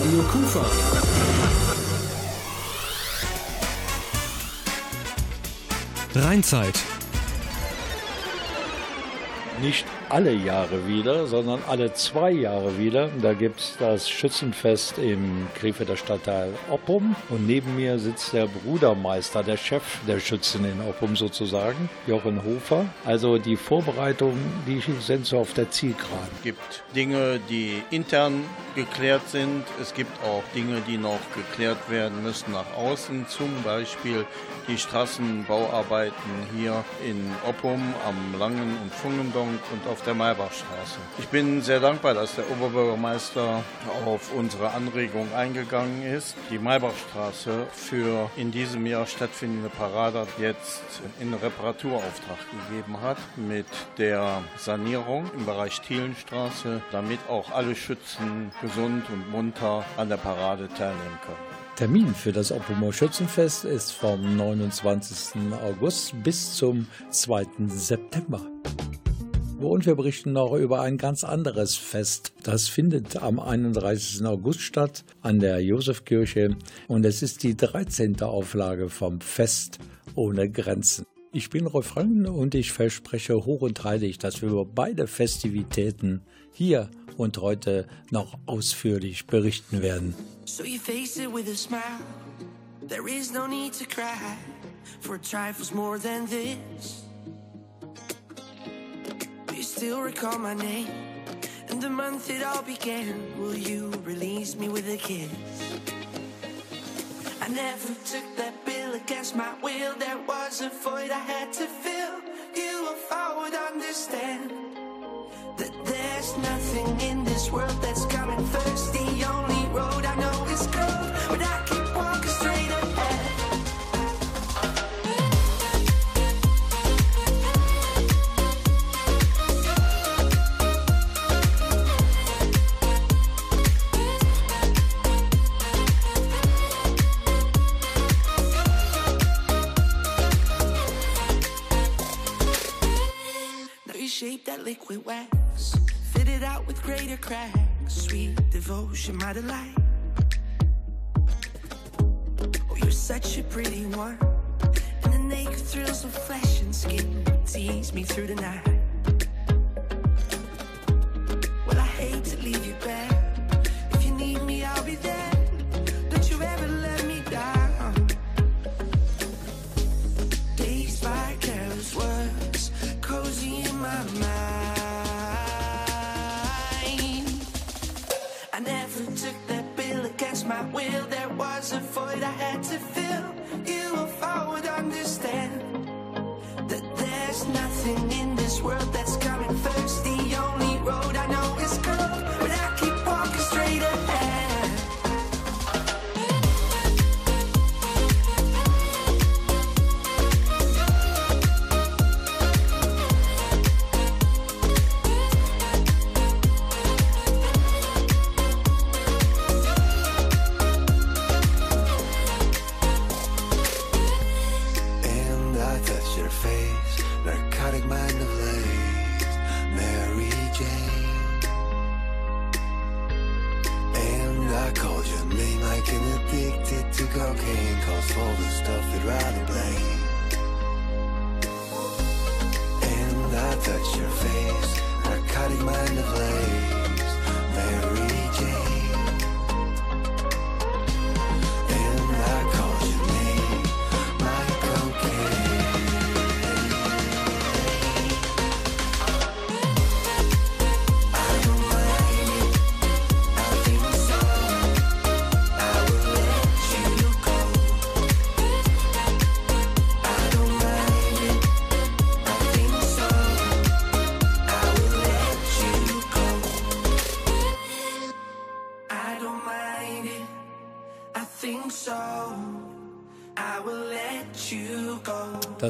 Radio Kufa. Rheinzeit. Nicht alle Jahre wieder, sondern alle zwei Jahre wieder. Da gibt es das Schützenfest im Krefelder Stadtteil Oppum. Und neben mir sitzt der Brudermeister, der Chef der Schützen in Oppum sozusagen, Jochen Hofer. Also die Vorbereitungen, die sind so auf der Zielgeraden. Es gibt Dinge, die intern geklärt sind. Es gibt auch Dinge, die noch geklärt werden müssen nach außen. Zum Beispiel die Straßenbauarbeiten hier in Oppum am Langen und Fungendonk und auf der Maybachstraße. Ich bin sehr dankbar, dass der Oberbürgermeister auf unsere Anregung eingegangen ist. Die Maybachstraße für in diesem Jahr stattfindende Parade jetzt in Reparaturauftrag gegeben hat mit der Sanierung im Bereich Thielenstraße, damit auch alle Schützen gesund und munter an der Parade teilnehmen können. Termin für das Oppomer Schützenfest ist vom 29. August bis zum 2. September. Und wir berichten noch über ein ganz anderes Fest. Das findet am 31. August statt an der Josefkirche und es ist die 13. Auflage vom Fest ohne Grenzen. Ich bin Rolf Rangen und ich verspreche hoch und heilig, dass wir über beide Festivitäten hier und heute noch ausführlich berichten werden. So you face it with a smile. There is no need to cry for trifles more than this. you still recall my name and the month it all began? Will you release me with a kiss? I never took that bill against my will. There was a void I had to fill. You, if I would understand that there's nothing in this world that's coming first. The only road I know is growth, but I keep walking straight ahead. Now you shape that liquid wax out with greater cracks. Sweet devotion, my delight. Oh, you're such a pretty one. And the naked thrills of flesh and skin tease me through the night.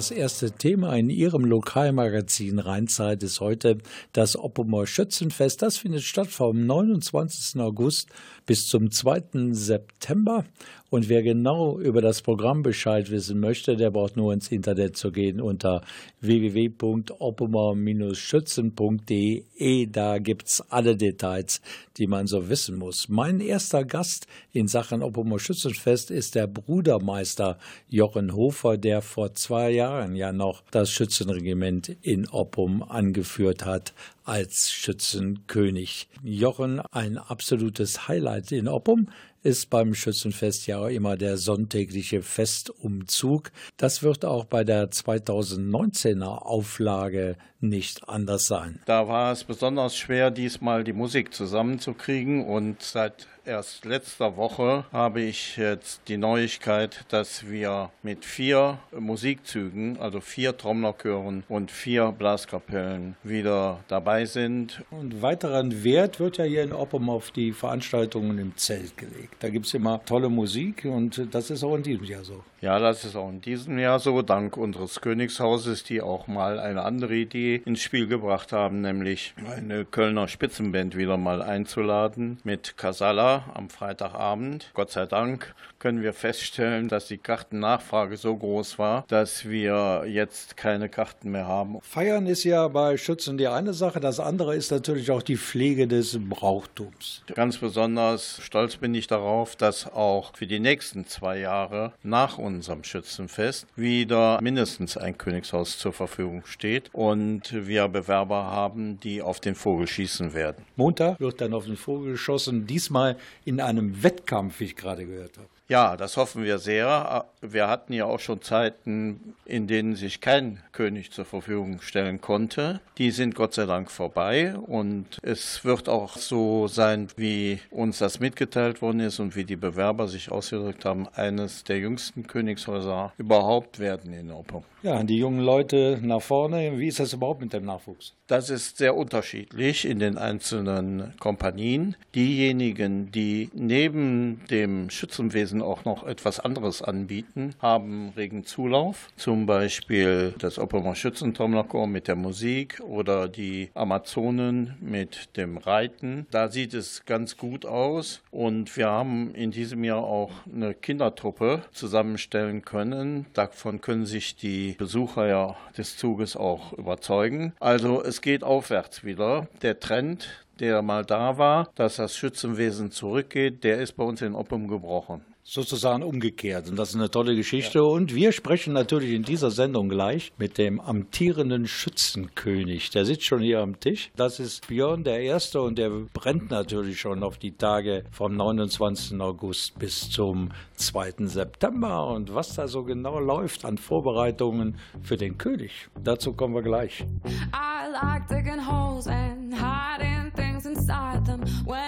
Das erste Thema in Ihrem Lokalmagazin Rheinzeit ist heute das Oppomer Schützenfest. Das findet statt vom 29. August bis zum 2. September Und wer genau über das Programm Bescheid wissen möchte, der braucht nur ins Internet zu gehen unter www.oppemer-schützen.de. Da gibt es alle Details, die man so wissen muss. Mein erster Gast in Sachen Oppemer Schützenfest ist der Brudermeister Jochen Hofer, der vor zwei Jahren ja noch das Schützenregiment in Oppum angeführt hat als Schützenkönig. Jochen, ein absolutes Highlight in Oppum ist beim Schützenfest ja immer der sonntägliche Festumzug. Das wird auch bei der 2019er Auflage nicht anders sein. Da war es besonders schwer, diesmal die Musik zusammenzukriegen und seit erst letzter Woche habe ich jetzt die Neuigkeit, dass wir mit vier Musikzügen, also vier Trommlerchören und vier Blaskapellen wieder dabei sind. Und weiteren Wert wird ja hier in Oppum auf die Veranstaltungen im Zelt gelegt. Da gibt es immer tolle Musik und das ist auch in diesem Jahr so. Ja, das ist auch in diesem Jahr so, dank unseres Königshauses, die auch mal eine andere Idee ins Spiel gebracht haben, nämlich eine Kölner Spitzenband wieder mal einzuladen mit Casala am Freitagabend. Gott sei Dank können wir feststellen, dass die Kartennachfrage so groß war, dass wir jetzt keine Karten mehr haben. Feiern ist ja bei Schützen die eine Sache, das andere ist natürlich auch die Pflege des Brauchtums. Ganz besonders stolz bin ich darauf, dass auch für die nächsten zwei Jahre nach uns unserem Schützenfest wieder mindestens ein Königshaus zur Verfügung steht und wir Bewerber haben, die auf den Vogel schießen werden. Montag wird dann auf den Vogel geschossen, diesmal in einem Wettkampf, wie ich gerade gehört habe. Ja, das hoffen wir sehr. Wir hatten ja auch schon Zeiten, in denen sich kein König zur Verfügung stellen konnte. Die sind Gott sei Dank vorbei und es wird auch so sein, wie uns das mitgeteilt worden ist und wie die Bewerber sich ausgedrückt haben, eines der jüngsten Königshäuser überhaupt werden in Oppum. Ja, die jungen Leute nach vorne, wie ist das überhaupt mit dem Nachwuchs? Das ist sehr unterschiedlich in den einzelnen Kompanien. Diejenigen, die neben dem Schützenwesen auch noch etwas anderes anbieten, haben regen Zulauf. Zum Beispiel das Opperer Schützentrommlerchor mit der Musik oder die Amazonen mit dem Reiten. Da sieht es ganz gut aus. Und wir haben in diesem Jahr auch eine Kindertruppe zusammenstellen können. Davon können sich die Besucher ja des Zuges auch überzeugen. Also es geht aufwärts wieder. Der Trend, der mal da war, dass das Schützenwesen zurückgeht, der ist bei uns in Oppum gebrochen sozusagen umgekehrt. Und das ist eine tolle Geschichte. Ja. Und wir sprechen natürlich in dieser Sendung gleich mit dem amtierenden Schützenkönig. Der sitzt schon hier am Tisch. Das ist Björn der Erste und der brennt natürlich schon auf die Tage vom 29. August bis zum 2. September. Und was da so genau läuft an Vorbereitungen für den König, dazu kommen wir gleich. I like digging holes and hiding things inside them. When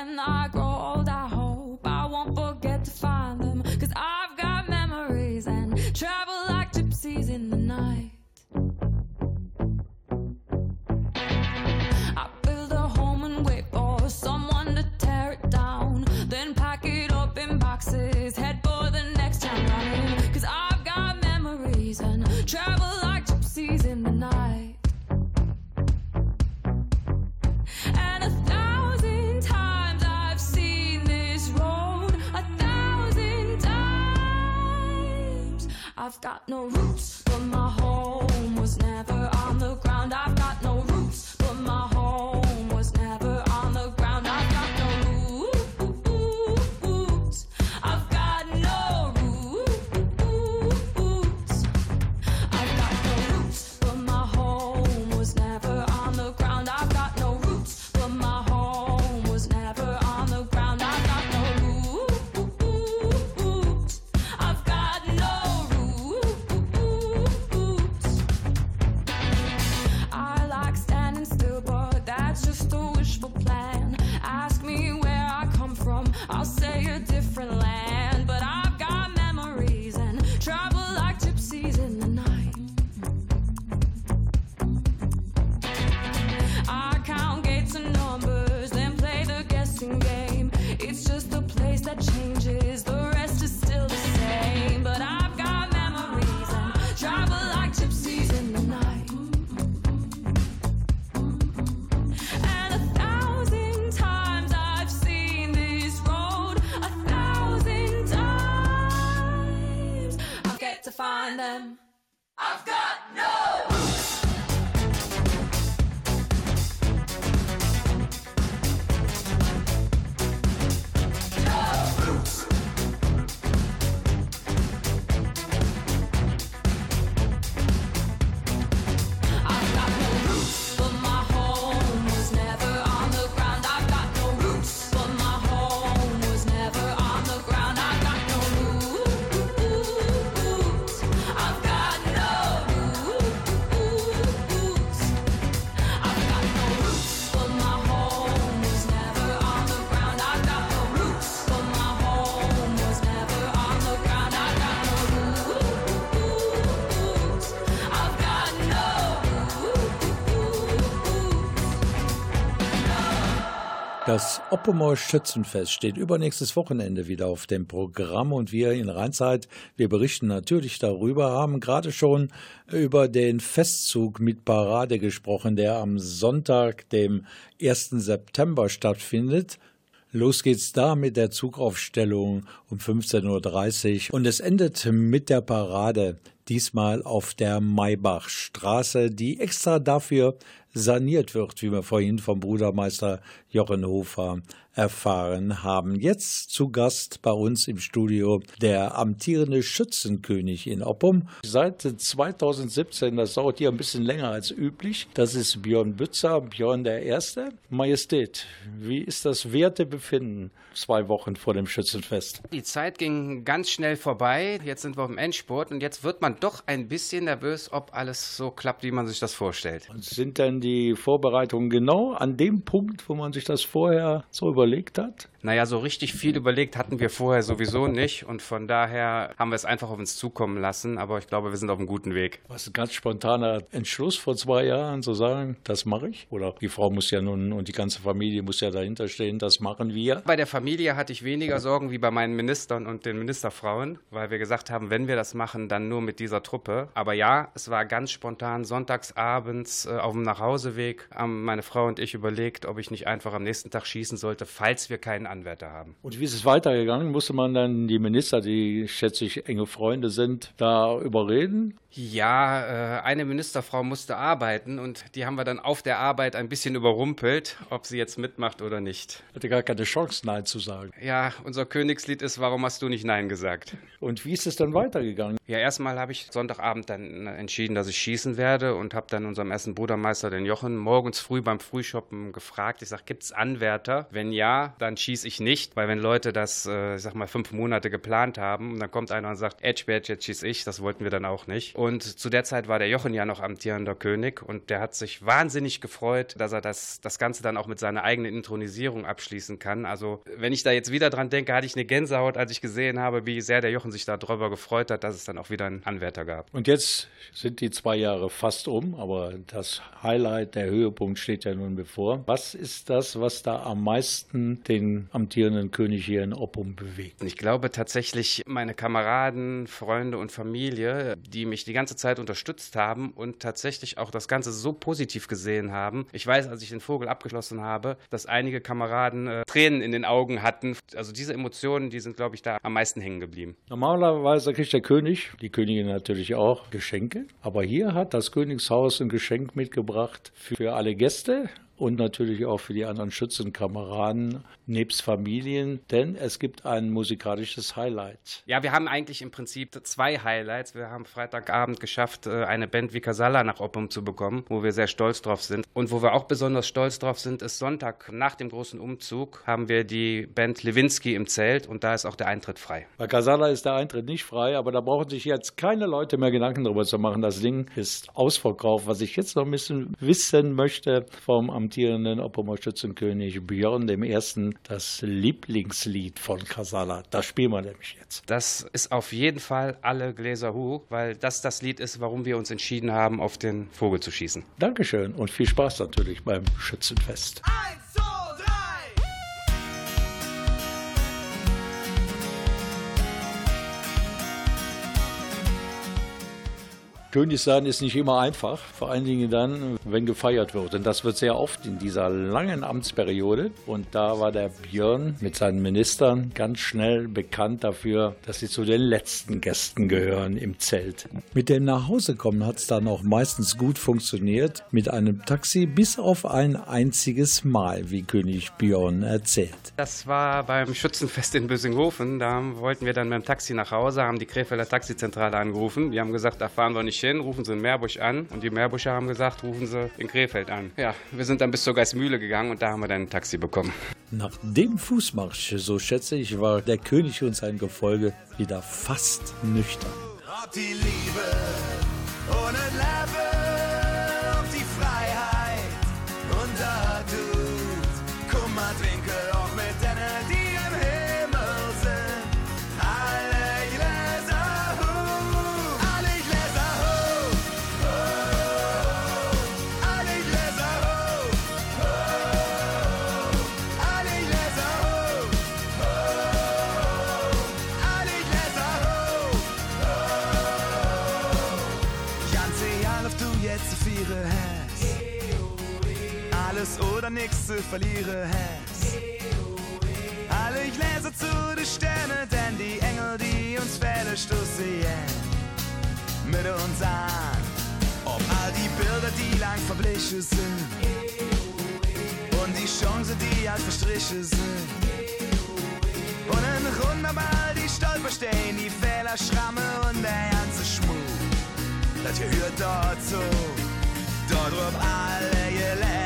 I've got no roots, but my home was never Das Oppomer Schützenfest steht übernächstes Wochenende wieder auf dem Programm und wir in Rheinzeit, wir berichten natürlich darüber, haben gerade schon über den Festzug mit Parade gesprochen, der am Sonntag, dem 1. September stattfindet. Los geht's da mit der Zugaufstellung um 15.30 Uhr und es endet mit der Parade, diesmal auf der Maybachstraße, die extra dafür saniert wird, wie wir vorhin vom Brudermeister Jochen Hofer erfahren haben. Jetzt zu Gast bei uns im Studio der amtierende Schützenkönig in Oppum. Seit 2017, das dauert hier ein bisschen länger als üblich. Das ist Björn Bützer, Björn der Erste. Majestät, wie ist das Wertebefinden zwei Wochen vor dem Schützenfest? Die Zeit ging ganz schnell vorbei. Jetzt sind wir im Endspurt und jetzt wird man doch ein bisschen nervös, ob alles so klappt, wie man sich das vorstellt. Und sind denn die Vorbereitungen genau an dem Punkt, wo man sich das vorher so überlegt hat? Naja, so richtig viel überlegt hatten wir vorher sowieso nicht und von daher haben wir es einfach auf uns zukommen lassen, aber ich glaube, wir sind auf einem guten Weg. Was ein ganz spontaner Entschluss vor zwei Jahren zu sagen, das mache ich? Oder die Frau muss ja nun und die ganze Familie muss ja dahinter stehen, das machen wir? Bei der Familie hatte ich weniger Sorgen wie bei meinen Ministern und den Ministerfrauen, weil wir gesagt haben, wenn wir das machen, dann nur mit dieser Truppe. Aber ja, es war ganz spontan sonntagsabends äh, auf dem Nachhauseweg, haben meine Frau und ich überlegt, ob ich nicht einfach am nächsten Tag schießen sollte, falls wir keinen Anwärter haben. Und wie ist es weitergegangen? Musste man dann die Minister, die schätze ich enge Freunde sind, da überreden? Ja, äh, eine Ministerfrau musste arbeiten und die haben wir dann auf der Arbeit ein bisschen überrumpelt, ob sie jetzt mitmacht oder nicht. Hatte gar keine Chance, Nein zu sagen. Ja, unser Königslied ist, warum hast du nicht Nein gesagt? Und wie ist es dann weitergegangen? Ja, erstmal habe ich Sonntagabend dann entschieden, dass ich schießen werde und habe dann unserem ersten Brudermeister, den Jochen, morgens früh beim Frühshoppen gefragt. Ich sage, gibt es Anwärter? Wenn ja, dann schieße ich nicht, weil wenn Leute das, äh, ich sag mal, fünf Monate geplant haben und dann kommt einer und sagt, Edge jetzt schieße ich, das wollten wir dann auch nicht. Und zu der Zeit war der Jochen ja noch amtierender König und der hat sich wahnsinnig gefreut, dass er das, das Ganze dann auch mit seiner eigenen Intronisierung abschließen kann. Also, wenn ich da jetzt wieder dran denke, hatte ich eine Gänsehaut, als ich gesehen habe, wie sehr der Jochen sich darüber gefreut hat, dass es dann auch wieder einen Anwärter gab. Und jetzt sind die zwei Jahre fast um, aber das Highlight, der Höhepunkt steht ja nun bevor. Was ist das, was da am meisten den amtierenden König hier in Oppum bewegt? Ich glaube tatsächlich meine Kameraden, Freunde und Familie, die mich die ganze Zeit Zeit unterstützt haben und tatsächlich auch das Ganze so positiv gesehen haben. Ich weiß, als ich den Vogel abgeschlossen habe, dass einige Kameraden äh, Tränen in den Augen hatten. Also diese Emotionen, die sind, glaube ich, da am meisten hängen geblieben. Normalerweise kriegt der König, die Königin natürlich auch, Geschenke. Aber hier hat das Königshaus ein Geschenk mitgebracht für alle Gäste und natürlich auch für die anderen Schützenkameraden nebst Familien, denn es gibt ein musikalisches Highlight. Ja, wir haben eigentlich im Prinzip zwei Highlights. Wir haben Freitagabend geschafft, äh, eine Band wie Casalla nach Oppum zu bekommen, wo wir sehr stolz drauf sind. Und wo wir auch besonders stolz drauf sind, ist Sonntag nach dem großen Umzug haben wir die Band Lewinsky im Zelt und da ist auch der Eintritt frei. Bei Casalla ist der Eintritt nicht frei, aber da brauchen sich jetzt keine Leute mehr Gedanken darüber zu machen. Das Ding ist ausverkauft. Was ich jetzt noch ein bisschen wissen möchte vom amtierenden Oppomer Schützenkönig Björn I., das Lieblingslied von Casala. Das spielen wir nämlich jetzt. Das ist auf jeden Fall alle Gläser Hu, weil das das Lied ist, warum wir uns entschieden haben, auf den Vogel zu schießen. Dankeschön und viel Spaß natürlich beim Schützenfest. Eins, König sein ist nicht immer einfach, vor allen Dingen dann, wenn gefeiert wird. Und das wird sehr oft in dieser langen Amtsperiode. Und da war der Björn mit seinen Ministern ganz schnell bekannt dafür, dass sie zu den letzten Gästen gehören im Zelt. Mit dem Nachhausekommen hat es dann auch meistens gut funktioniert, mit einem Taxi bis auf ein einziges Mal, wie König Björn erzählt. Das war beim Schützenfest in Bösinghofen. Da wollten wir dann mit dem Taxi nach Hause, haben die Krefelder Taxizentrale angerufen. Die haben gesagt, da fahren wir nicht hin, rufen Sie in Meerbusch an. Und die Meerbuscher haben gesagt, rufen Sie in Krefeld an. Ja, wir sind dann bis zur Geismühle gegangen und da haben wir dann ein Taxi bekommen. Nach dem Fußmarsch, so schätze ich, war der König und sein Gefolge wieder fast nüchtern. Ob die Liebe ohne Level, Nix zu verlieren hast. Alle Gläser zu den Sternen, denn die Engel, die uns fälle, stoßen yeah. mit uns an. Ob all die Bilder, die lang verblichen sind. Und die Chancen, die alt verstrichen sind. Und ein Runderball, die Stolpersteine, die Fehler, Schramme und der ganze Schmuck. Das gehört dazu. Dort rüber alle Gläser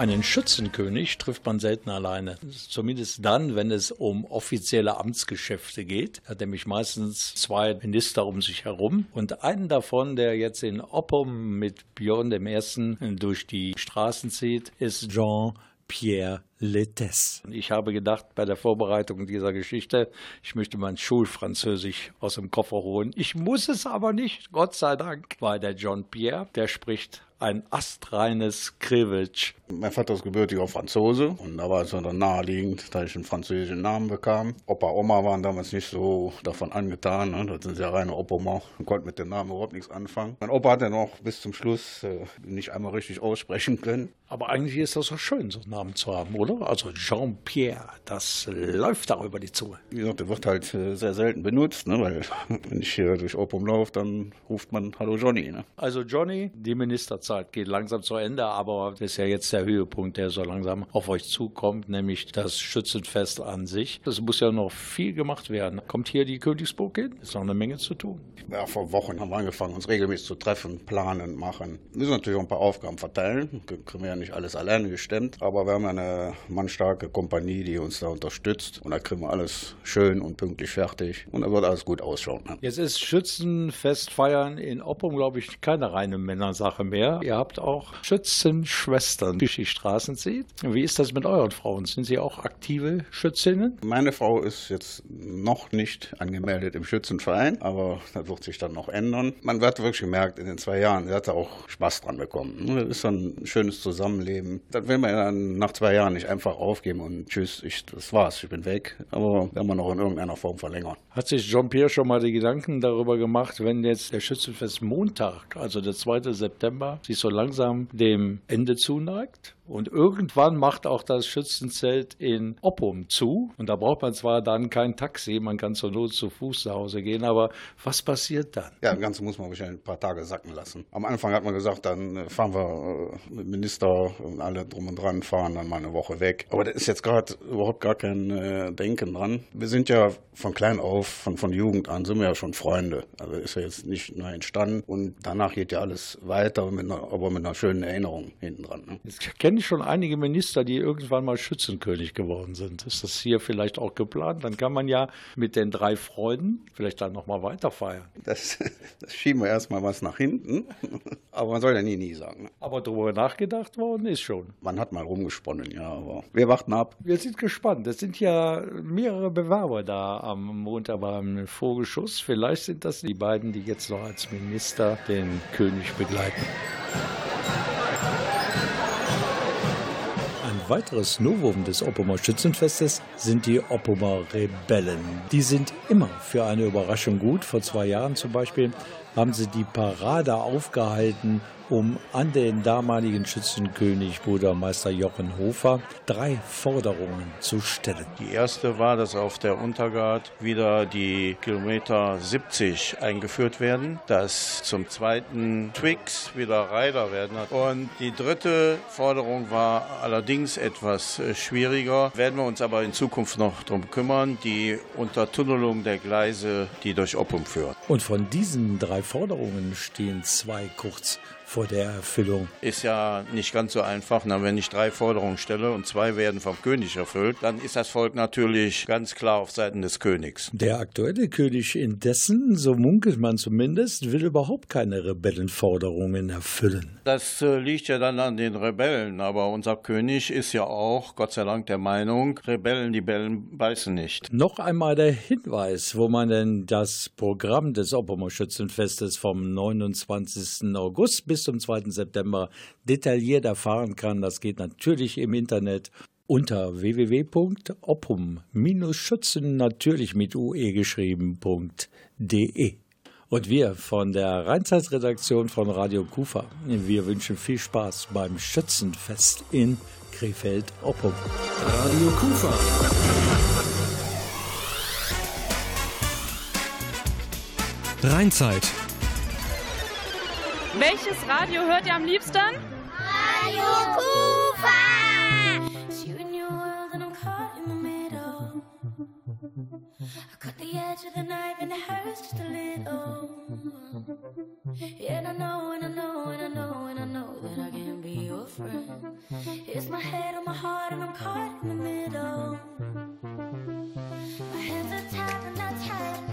Einen Schützenkönig trifft man selten alleine. Zumindest dann, wenn es um offizielle Amtsgeschäfte geht. Er hat nämlich meistens zwei Minister um sich herum. Und einen davon, der jetzt in Oppum mit Björn Ersten durch die Straßen zieht, ist Jean Pierre Letes. Ich habe gedacht bei der Vorbereitung dieser Geschichte, ich möchte mein Schulfranzösisch aus dem Koffer holen. Ich muss es aber nicht, Gott sei Dank, weil der John Pierre, der spricht ein astreines Krivitsch. Mein Vater ist gebürtiger Franzose und da war es dann naheliegend, dass ich einen französischen Namen bekam. Opa, Oma waren damals nicht so davon angetan. Ne? Das sind ja reine Opa-Oma und konnten mit dem Namen überhaupt nichts anfangen. Mein Opa hat ja noch bis zum Schluss äh, nicht einmal richtig aussprechen können. Aber eigentlich ist das doch schön, so einen Namen zu haben, oder? Also Jean-Pierre, das läuft da über die Zunge. Wie gesagt, der wird halt äh, sehr selten benutzt, ne? weil wenn ich hier durch Oppum laufe, dann ruft man Hallo Johnny. Ne? Also Johnny, die Ministerzeit geht langsam zu Ende, aber das ist ja jetzt der Höhepunkt, der so langsam auf euch zukommt, nämlich das Schützenfest an sich. Es muss ja noch viel gemacht werden. Kommt hier die Königsburg hin? Ist noch eine Menge zu tun. Ja, vor Wochen haben wir angefangen, uns regelmäßig zu treffen, planen, machen. Wir müssen natürlich auch ein paar Aufgaben verteilen. Können wir nicht alles alleine gestemmt, aber wir haben eine mannstarke Kompanie, die uns da unterstützt. Und da kriegen wir alles schön und pünktlich fertig. Und da wird alles gut ausschauen. Ne? Jetzt ist Schützenfest feiern in Oppum, glaube ich, keine reine Männersache mehr. ihr habt auch Schützenschwestern, die die Straßen zieht. Wie ist das mit euren Frauen? Sind sie auch aktive Schützinnen? Meine Frau ist jetzt noch nicht angemeldet im Schützenverein, aber das wird sich dann noch ändern. Man wird wirklich gemerkt, in den zwei Jahren, sie hat auch Spaß dran bekommen. Das ist so ein schönes Zusammenleben. Das will man ja dann nach zwei Jahren nicht einfach aufgeben und tschüss, ich, das war's, ich bin weg. Aber werden wir noch in irgendeiner Form verlängern. Hat sich Jean-Pierre schon mal die Gedanken darüber gemacht, wenn jetzt der Schützenfest Montag, also der 2. September, sich so langsam dem Ende zuneigt? Und irgendwann macht auch das Schützenzelt in Oppum zu. Und da braucht man zwar dann kein Taxi, man kann zur Not zu Fuß nach Hause gehen, aber was passiert dann? Ja, das Ganze muss man wahrscheinlich ein paar Tage sacken lassen. Am Anfang hat man gesagt, dann äh, fahren wir äh, mit Minister und alle drum und dran, fahren dann mal eine Woche weg. Aber da ist jetzt gerade überhaupt gar kein äh, Denken dran. Wir sind ja von klein auf, von, von Jugend an, sind wir ja schon Freunde. Also ist ja jetzt nicht neu entstanden. Und danach geht ja alles weiter, mit einer, aber mit einer schönen Erinnerung hinten dran. Ne? Ich kenne ich schon einige Minister, die irgendwann mal Schützenkönig geworden sind. Ist das hier vielleicht auch geplant? Dann kann man ja mit den drei Freuden vielleicht dann nochmal weiter feiern. Das, das schieben wir erstmal was nach hinten. Aber man soll ja nie, nie sagen. Ne? Aber darüber nachgedacht worden ist schon. Man hat mal rumgesponnen, ja, aber wir warten ab. Wir sind gespannt. Es sind ja mehrere Bewerber da am Montag beim Vogelschuss. Vielleicht sind das die beiden, die jetzt noch als Minister den König begleiten. Weiteres Novum des Oppomer Schützenfestes sind die Oppomer Rebellen. Die sind immer für eine Überraschung gut. Vor zwei Jahren zum Beispiel haben sie die Parade aufgehalten um an den damaligen Schützenkönig Brudermeister Jochen Hofer drei Forderungen zu stellen. Die erste war, dass auf der Untergart wieder die Kilometer 70 eingeführt werden, dass zum zweiten Twix wieder Reiter werden hat. Und die dritte Forderung war allerdings etwas äh, schwieriger, werden wir uns aber in Zukunft noch darum kümmern, die Untertunnelung der Gleise, die durch Oppum führt. Und von diesen drei Forderungen stehen zwei kurz vor der Erfüllung. Ist ja nicht ganz so einfach. Na, wenn ich drei Forderungen stelle und zwei werden vom König erfüllt, dann ist das Volk natürlich ganz klar auf Seiten des Königs. Der aktuelle König indessen, so munkelt man zumindest, will überhaupt keine Rebellenforderungen erfüllen. Das äh, liegt ja dann an den Rebellen, aber unser König ist ja auch, Gott sei Dank, der Meinung, Rebellen, die Bellen beißen nicht. Noch einmal der Hinweis, wo man denn das Programm des Oppomer Schützenfestes vom 29. August bis bis zum 2. September detailliert erfahren kann. Das geht natürlich im Internet unter www.oppum-schützen natürlich mit ue geschrieben.de. Und wir von der Rheinzeitredaktion von Radio Kufa, wir wünschen viel Spaß beim Schützenfest in Krefeld-Oppum. Radio Kufa. Rheinzeit welches Radio hört ihr am liebsten? Radio Kufa! the edge of the knife and it hurts just a little. And I know, and I know, and I know, and I know that I can be your friend. It's my head on my heart, and I'm caught in the middle. My hands are tied and not tight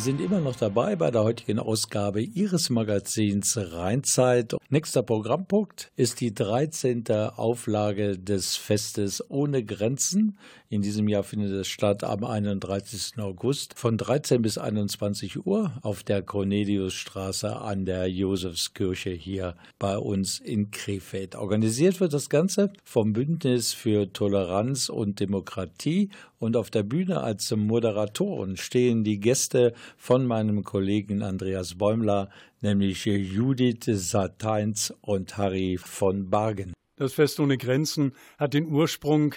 sind immer noch dabei bei der heutigen Ausgabe Ihres Magazins Rheinzeit. Nächster Programmpunkt ist die 13. Auflage des Festes ohne Grenzen. In diesem Jahr findet es statt am 31. August von 13 bis 21 Uhr auf der Corneliusstraße an der Josefskirche hier bei uns in Krefeld. Organisiert wird das Ganze vom Bündnis für Toleranz und Demokratie und auf der Bühne als Moderatoren stehen die Gäste von meinem Kollegen Andreas Bäumler, nämlich Judith Sateins und Harry von Bargen. Das Fest ohne Grenzen hat den Ursprung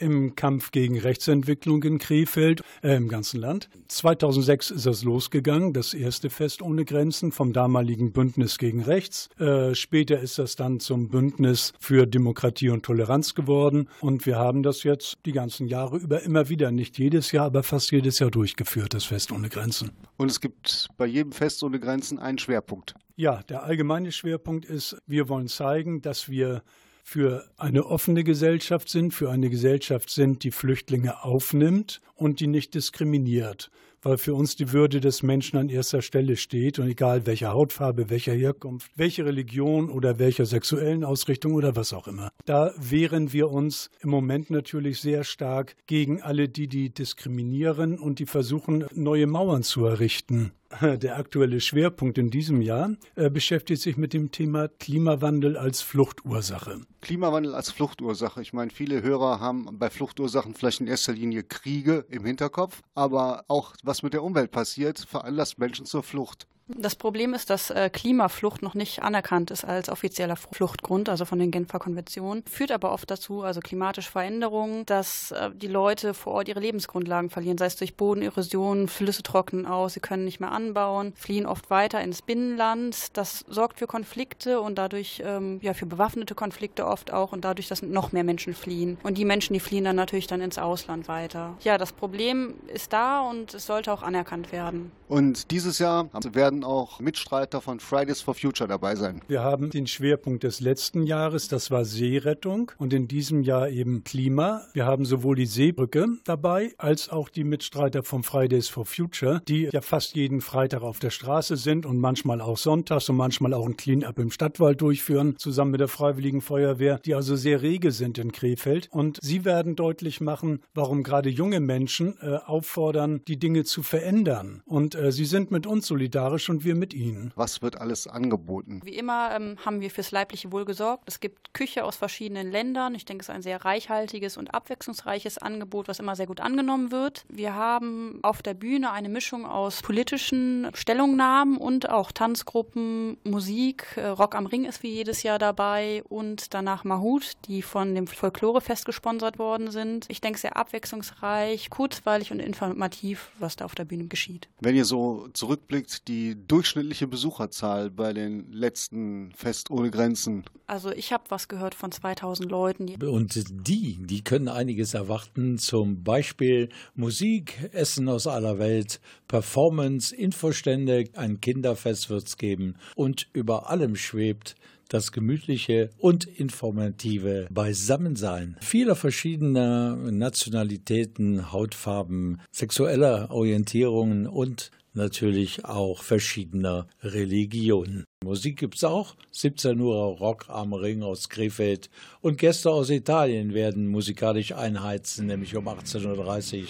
im Kampf gegen Rechtsentwicklung in Krefeld, äh, im ganzen Land. 2006 ist das losgegangen, das erste Fest ohne Grenzen vom damaligen Bündnis gegen Rechts. Äh, später ist das dann zum Bündnis für Demokratie und Toleranz geworden und wir haben das jetzt die ganzen Jahre über immer wieder, nicht jedes Jahr, aber fast jedes Jahr durchgeführt, das Fest ohne Grenzen. Und es gibt bei jedem Fest ohne Grenzen einen Schwerpunkt. Ja, der allgemeine Schwerpunkt ist, wir wollen zeigen, dass wir für eine offene Gesellschaft sind, für eine Gesellschaft sind, die Flüchtlinge aufnimmt und die nicht diskriminiert, weil für uns die Würde des Menschen an erster Stelle steht und egal welcher Hautfarbe, welcher Herkunft, welche Religion oder welcher sexuellen Ausrichtung oder was auch immer. Da wehren wir uns im Moment natürlich sehr stark gegen alle, die die diskriminieren und die versuchen, neue Mauern zu errichten. Der aktuelle Schwerpunkt in diesem Jahr äh, beschäftigt sich mit dem Thema Klimawandel als Fluchtursache. Klimawandel als Fluchtursache. Ich meine, viele Hörer haben bei Fluchtursachen vielleicht in erster Linie Kriege im Hinterkopf, aber auch was mit der Umwelt passiert, veranlasst Menschen zur Flucht. Das Problem ist, dass äh, Klimaflucht noch nicht anerkannt ist als offizieller Fluchtgrund, also von den Genfer Konventionen. Führt aber oft dazu, also klimatische Veränderungen, dass äh, die Leute vor Ort ihre Lebensgrundlagen verlieren, sei es durch Bodenerosion, Flüsse trocknen aus, sie können nicht mehr anbauen, fliehen oft weiter ins Binnenland. Das sorgt für Konflikte und dadurch ähm, ja für bewaffnete Konflikte oft auch und dadurch, dass noch mehr Menschen fliehen. Und die Menschen, die fliehen dann natürlich dann ins Ausland weiter. Ja, das Problem ist da und es sollte auch anerkannt werden. Und dieses Jahr werden werden auch Mitstreiter von Fridays for Future dabei sein. Wir haben den Schwerpunkt des letzten Jahres, das war Seerettung und in diesem Jahr eben Klima. Wir haben sowohl die Seebrücke dabei als auch die Mitstreiter von Fridays for Future, die ja fast jeden Freitag auf der Straße sind und manchmal auch sonntags und manchmal auch ein Clean-up im Stadtwald durchführen, zusammen mit der Freiwilligen Feuerwehr, die also sehr rege sind in Krefeld. Und sie werden deutlich machen, warum gerade junge Menschen äh, auffordern, die Dinge zu verändern. Und äh, sie sind mit uns solidarisch und wir mit Ihnen. Was wird alles angeboten? Wie immer ähm, haben wir fürs leibliche Wohl gesorgt. Es gibt Küche aus verschiedenen Ländern. Ich denke, es ist ein sehr reichhaltiges und abwechslungsreiches Angebot, was immer sehr gut angenommen wird. Wir haben auf der Bühne eine Mischung aus politischen Stellungnahmen und auch Tanzgruppen, Musik. Äh, Rock am Ring ist wie jedes Jahr dabei und danach Mahut, die von dem Folklorefest gesponsert worden sind. Ich denke, sehr abwechslungsreich, kurzweilig und informativ, was da auf der Bühne geschieht. Wenn ihr so zurückblickt, die durchschnittliche Besucherzahl bei den letzten Fest ohne Grenzen? Also ich habe was gehört von 2000 Leuten. Und die, die können einiges erwarten, zum Beispiel Musik, Essen aus aller Welt, Performance, Infostände, ein Kinderfest wird es geben und über allem schwebt das gemütliche und informative Beisammensein vieler verschiedener Nationalitäten, Hautfarben, sexueller Orientierungen und natürlich auch verschiedener Religionen. Musik gibt's auch. 17 Uhr Rock am Ring aus Krefeld. Und Gäste aus Italien werden musikalisch einheizen, nämlich um 18.30 Uhr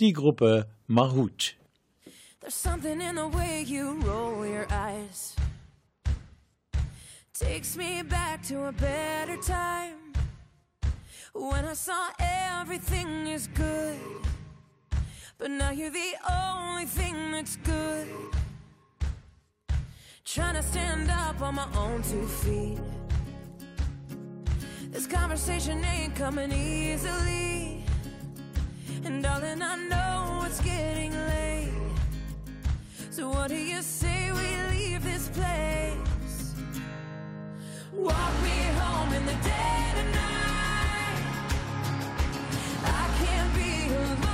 die Gruppe Mahut. There's something in the way you roll your eyes. Takes me back to a better time. When I saw everything is good. But now you're the only thing that's good. Trying to stand up on my own two feet. This conversation ain't coming easily. And darling, I know it's getting late. So what do you say we leave this place? Walk me home in the dead of night. I can't be alone.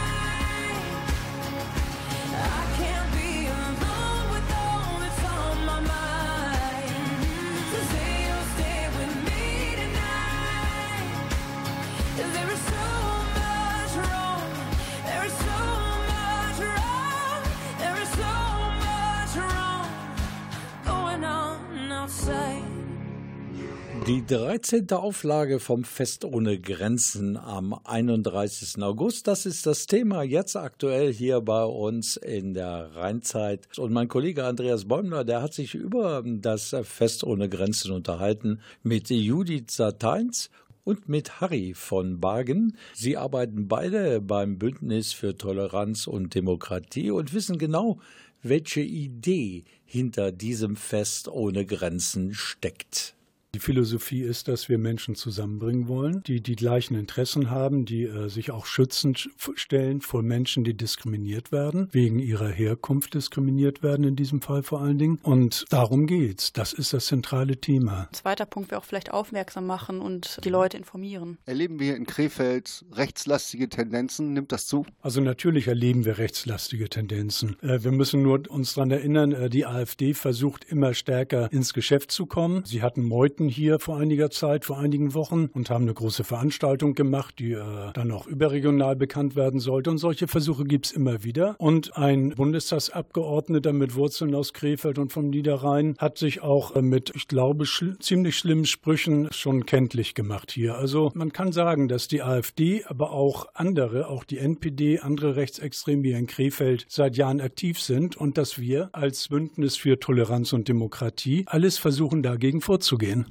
Die 13. Auflage vom Fest ohne Grenzen am 31. August, das ist das Thema jetzt aktuell hier bei uns in der Rheinzeit. Und mein Kollege Andreas Bäumler, der hat sich über das Fest ohne Grenzen unterhalten mit Judith Sateins und mit Harry von Bagen. Sie arbeiten beide beim Bündnis für Toleranz und Demokratie und wissen genau, welche Idee hinter diesem Fest ohne Grenzen steckt. Die Philosophie ist, dass wir Menschen zusammenbringen wollen, die die gleichen Interessen haben, die äh, sich auch schützend stellen vor Menschen, die diskriminiert werden, wegen ihrer Herkunft diskriminiert werden, in diesem Fall vor allen Dingen. Und darum geht's. Das ist das zentrale Thema. Zweiter Punkt wäre auch vielleicht aufmerksam machen und die Leute informieren. Erleben wir in Krefeld rechtslastige Tendenzen? Nimmt das zu? Also natürlich erleben wir rechtslastige Tendenzen. Äh, wir müssen nur uns daran erinnern, äh, die AfD versucht immer stärker ins Geschäft zu kommen. Sie hatten Meuten Projekten hier vor einiger Zeit, vor einigen Wochen und haben eine große Veranstaltung gemacht, die äh, dann auch überregional bekannt werden sollte. Und solche Versuche gibt es immer wieder. Und ein Bundestagsabgeordneter mit Wurzeln aus Krefeld und vom Niederrhein hat sich auch äh, mit, ich glaube, schl ziemlich schlimmen Sprüchen schon kenntlich gemacht hier. Also man kann sagen, dass die AfD, aber auch andere, auch die NPD, andere Rechtsextreme hier in Krefeld seit Jahren aktiv sind und dass wir als Bündnis für Toleranz und Demokratie alles versuchen, dagegen vorzugehen.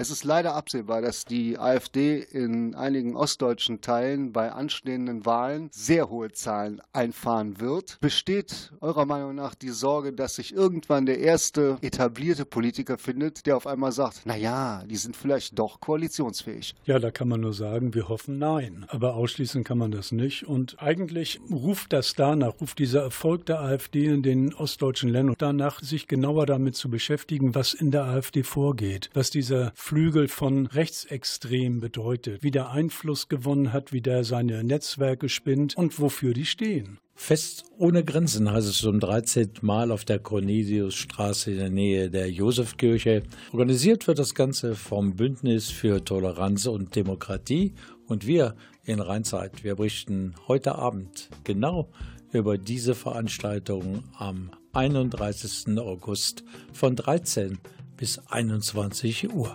Es ist leider absehbar, dass die AfD in einigen ostdeutschen Teilen bei anstehenden Wahlen sehr hohe Zahlen einfahren wird. Besteht eurer Meinung nach die Sorge, dass sich irgendwann der erste etablierte Politiker findet, der auf einmal sagt, na ja, die sind vielleicht doch koalitionsfähig? Ja, da kann man nur sagen, wir hoffen nein. Aber ausschließen kann man das nicht. Und eigentlich ruft das danach, ruft dieser Erfolg der AfD in den ostdeutschen Ländern danach, sich genauer damit zu beschäftigen, was in der AfD vorgeht, was dieser Flügel von Rechtsextrem bedeutet, wie der Einfluss gewonnen hat, wie der seine Netzwerke spinnt und wofür die stehen. Fest ohne Grenzen heißt es zum 13. Mal auf der Corneliusstraße in der Nähe der Josefkirche. Organisiert wird das Ganze vom Bündnis für Toleranz und Demokratie und wir in Rheinzeit, wir berichten heute Abend genau über diese Veranstaltung am 31. August von 13 bis 21 Uhr.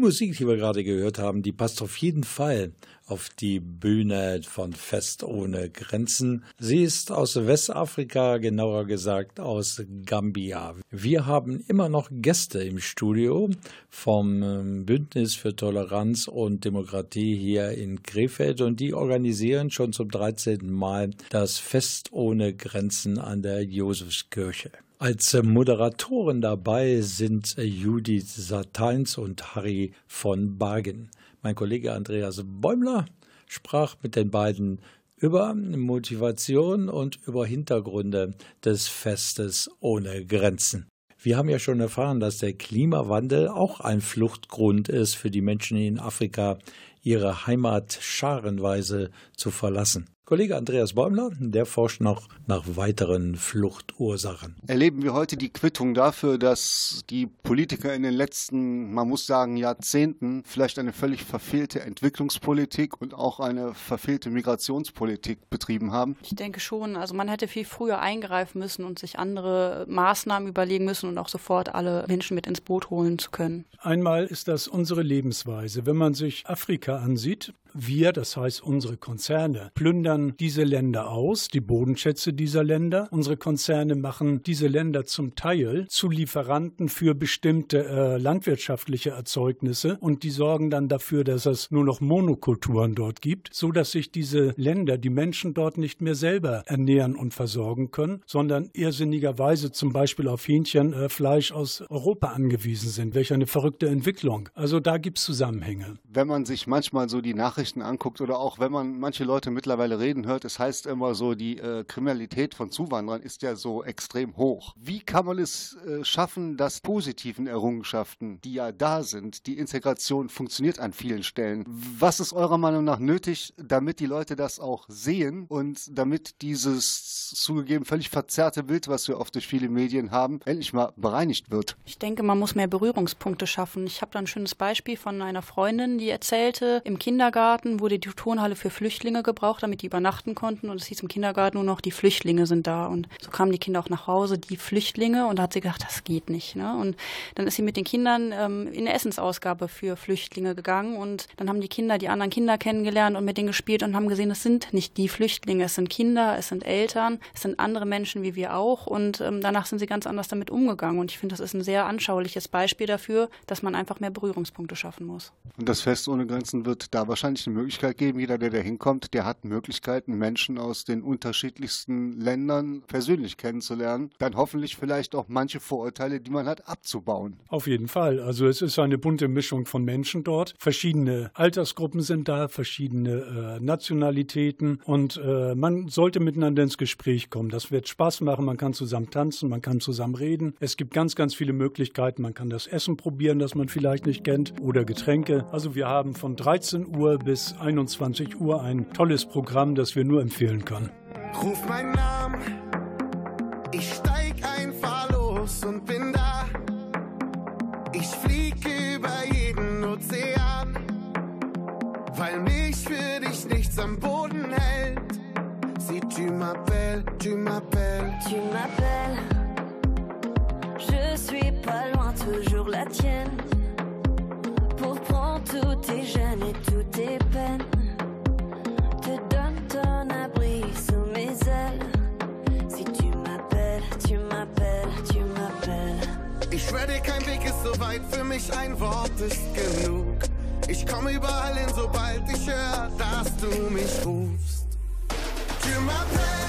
Musik, die wir gerade gehört haben, die passt auf jeden Fall auf die Bühne von Fest ohne Grenzen. Sie ist aus Westafrika, genauer gesagt aus Gambia. Wir haben immer noch Gäste im Studio vom ähm, Bündnis für Toleranz und Demokratie hier in Krefeld und die organisieren schon zum 13. Mal das Fest ohne Grenzen an der Josefskirche. Als Moderatoren dabei sind Judith Sateins und Harry von Bargen. Mein Kollege Andreas Bäumler sprach mit den beiden über Motivation und über Hintergründe des Festes ohne Grenzen. Wir haben ja schon erfahren, dass der Klimawandel auch ein Fluchtgrund ist für die Menschen in Afrika, ihre Heimat scharenweise zu verlassen. Kollege Andreas Bäumler, der forscht noch nach weiteren Fluchtursachen. Erleben wir heute die Quittung dafür, dass die Politiker in den letzten, man muss sagen, Jahrzehnten vielleicht eine völlig verfehlte Entwicklungspolitik und auch eine verfehlte Migrationspolitik betrieben haben? Ich denke schon. Also man hätte viel früher eingreifen müssen und sich andere Maßnahmen überlegen müssen und auch sofort alle Menschen mit ins Boot holen zu können. Einmal ist das unsere Lebensweise. Wenn man sich Afrika ansieht, wir, das heißt unsere Konzerne, plündern diese Länder aus, die Bodenschätze dieser Länder. Unsere Konzerne machen diese Länder zum Teil zu Lieferanten für bestimmte äh, landwirtschaftliche Erzeugnisse und die sorgen dann dafür, dass es nur noch Monokulturen dort gibt, so dass sich diese Länder, die Menschen dort nicht mehr selber ernähren und versorgen können, sondern irrsinnigerweise zum Beispiel auf Hähnchenfleisch äh, aus Europa angewiesen sind. Welch eine verrückte Entwicklung. Also da gibt es Zusammenhänge. Wenn man sich manchmal so die Nachrichten Nachrichten anguckt oder auch wenn man manche Leute mittlerweile reden hört, es heißt immer so, die äh, Kriminalität von Zuwanderern ist ja so extrem hoch. Wie kann man es äh, schaffen, dass positiven Errungenschaften, die ja da sind, die Integration funktioniert an vielen Stellen? Was ist eurer Meinung nach nötig, damit die Leute das auch sehen und damit dieses zugegeben völlig verzerrte Bild, was wir oft durch viele Medien haben, endlich mal bereinigt wird? Ich denke, man muss mehr Berührungspunkte schaffen. Ich habe da ein schönes Beispiel von einer Freundin, die erzählte, im Kindergarten Kindergarten wurde die Turnhalle für Flüchtlinge gebraucht, damit die übernachten konnten. Und es hieß im Kindergarten nur noch, die Flüchtlinge sind da. Und so kamen die Kinder auch nach Hause, die Flüchtlinge. Und da hat sie gedacht, das geht nicht. Ne? Und dann ist sie mit den Kindern ähm, in eine Essensausgabe für Flüchtlinge gegangen. Und dann haben die Kinder die anderen Kinder kennengelernt und mit denen gespielt und haben gesehen, es sind nicht die Flüchtlinge, es sind Kinder, es sind Eltern, es sind andere Menschen wie wir auch. Und ähm, danach sind sie ganz anders damit umgegangen. Und ich finde, das ist ein sehr anschauliches Beispiel dafür, dass man einfach mehr Berührungspunkte schaffen muss. Und das Fest ohne Grenzen wird da wahrscheinlich eine Möglichkeit geben. Jeder, der da hinkommt, der hat Möglichkeiten, Menschen aus den unterschiedlichsten Ländern persönlich kennenzulernen. Dann hoffentlich vielleicht auch manche Vorurteile, die man hat, abzubauen. Auf jeden Fall. Also es ist eine bunte Mischung von Menschen dort. Verschiedene Altersgruppen sind da, verschiedene äh, Nationalitäten und äh, man sollte miteinander ins Gespräch kommen. Das wird Spaß machen. Man kann zusammen tanzen, man kann zusammen reden. Es gibt ganz, ganz viele Möglichkeiten. Man kann das Essen probieren, das man vielleicht nicht kennt oder Getränke. Also wir haben von 13 Uhr bis bis 21 Uhr ein tolles Programm, das wir nur empfehlen können. Ruf meinen Namen, ich steig einfach los und bin da. Ich fliege über jeden Ozean, weil mich für dich nichts am Boden hält. Si tu m'appelles, tu m'appelles, tu m'appelles. Je suis pas loin, toujours la tienne. Tous tes gênes et tous tes peines. Te donne ton abri sous mes ailes. Si tu m'appelles, tu m'appelles, tu m'appelles. Ich schwör dir, kein Weg ist so weit, für mich ein Wort ist genug. Ich komme überall hin, sobald ich höre, dass du mich rufst. Tu m'appelles.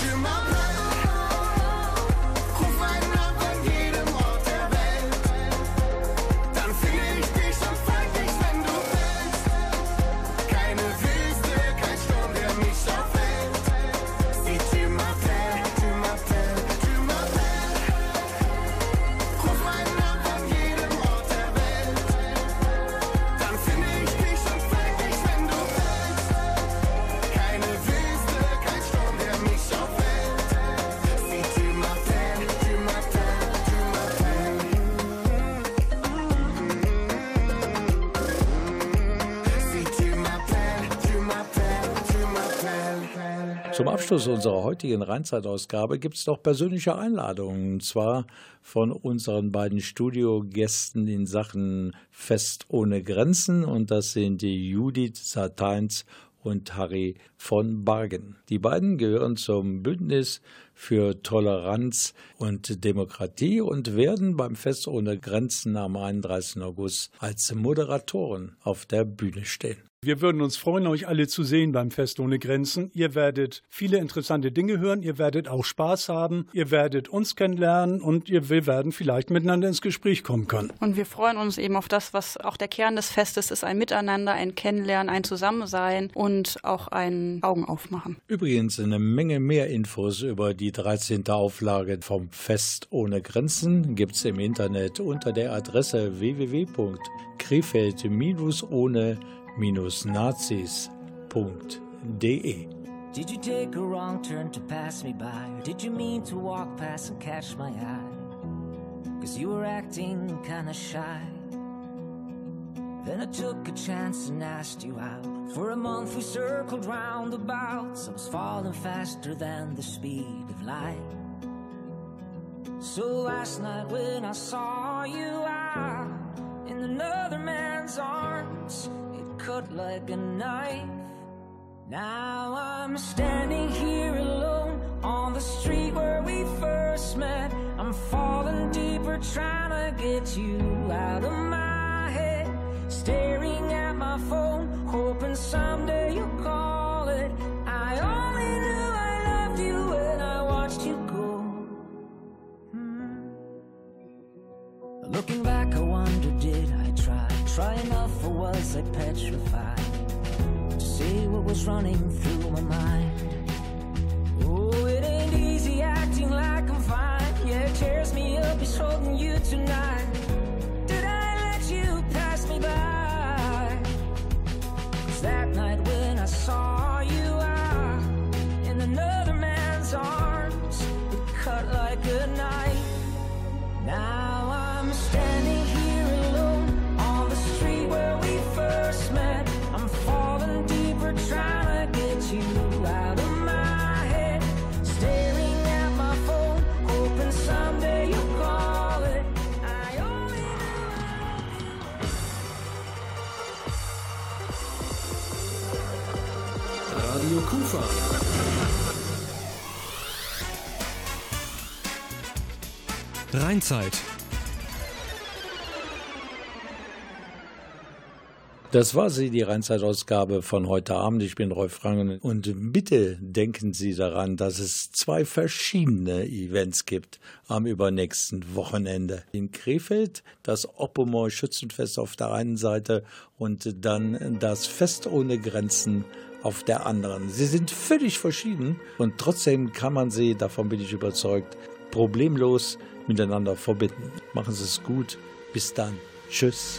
Tu m'appelles. Abschluss unserer heutigen Rheinzeitausgabe gibt es noch persönliche Einladungen, und zwar von unseren beiden Studiogästen in Sachen Fest ohne Grenzen und das sind die Judith Sateins und Harry von Bargen. Die beiden gehören zum Bündnis für Toleranz und Demokratie und werden beim Fest ohne Grenzen am 31. August als Moderatoren auf der Bühne stehen. Wir würden uns freuen, euch alle zu sehen beim Fest ohne Grenzen. Ihr werdet viele interessante Dinge hören, ihr werdet auch Spaß haben, ihr werdet uns kennenlernen und ihr, wir werden vielleicht miteinander ins Gespräch kommen können. Und wir freuen uns eben auf das, was auch der Kern des Festes ist, ein Miteinander, ein Kennenlernen, ein Zusammensein und auch ein Augen aufmachen. Übrigens eine Menge mehr Infos über die 13. Auflage vom Fest ohne Grenzen gibt's im Internet unter der Adresse www.krefeld-ohne-nazis.de. Did you take a wrong turn to pass me by? Or did you mean to walk past and catch my eye? Cause you were acting kinda shy. Then I took a chance and asked you out. For a month we circled roundabouts. I was falling faster than the speed of light. So last night when I saw you out in another man's arms, cut like a knife. Now I'm standing here alone on the street where we first met. I'm falling deeper, trying to get you out of my head. Staring at my phone, hoping someday you'll call it. I only knew I loved you when I watched you go. Hmm. Looking back, I wonder, did I try? Try enough, or was I petrified? To see what was running through my mind. Oh, it ain't easy acting like I'm fine. Yeah, it tears me up, it's holding you tonight. Did I let you pass me by? 'Cause that night when I saw you out in another man's arms, it cut like a knife. Now Radio Kufa. Das war sie, die Rheinzeitausgabe von heute Abend. Ich bin Rolf Rangen und bitte denken Sie daran, dass es zwei verschiedene Events gibt am übernächsten Wochenende. In Krefeld das Oppomoy Schützenfest auf der einen Seite und dann das Fest ohne Grenzen auf der anderen. Sie sind völlig verschieden und trotzdem kann man sie, davon bin ich überzeugt, problemlos miteinander verbinden. Machen Sie es gut. Bis dann. Tschüss.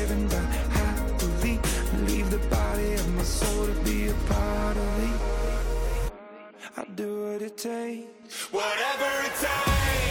I'll do what it takes. Whatever it takes.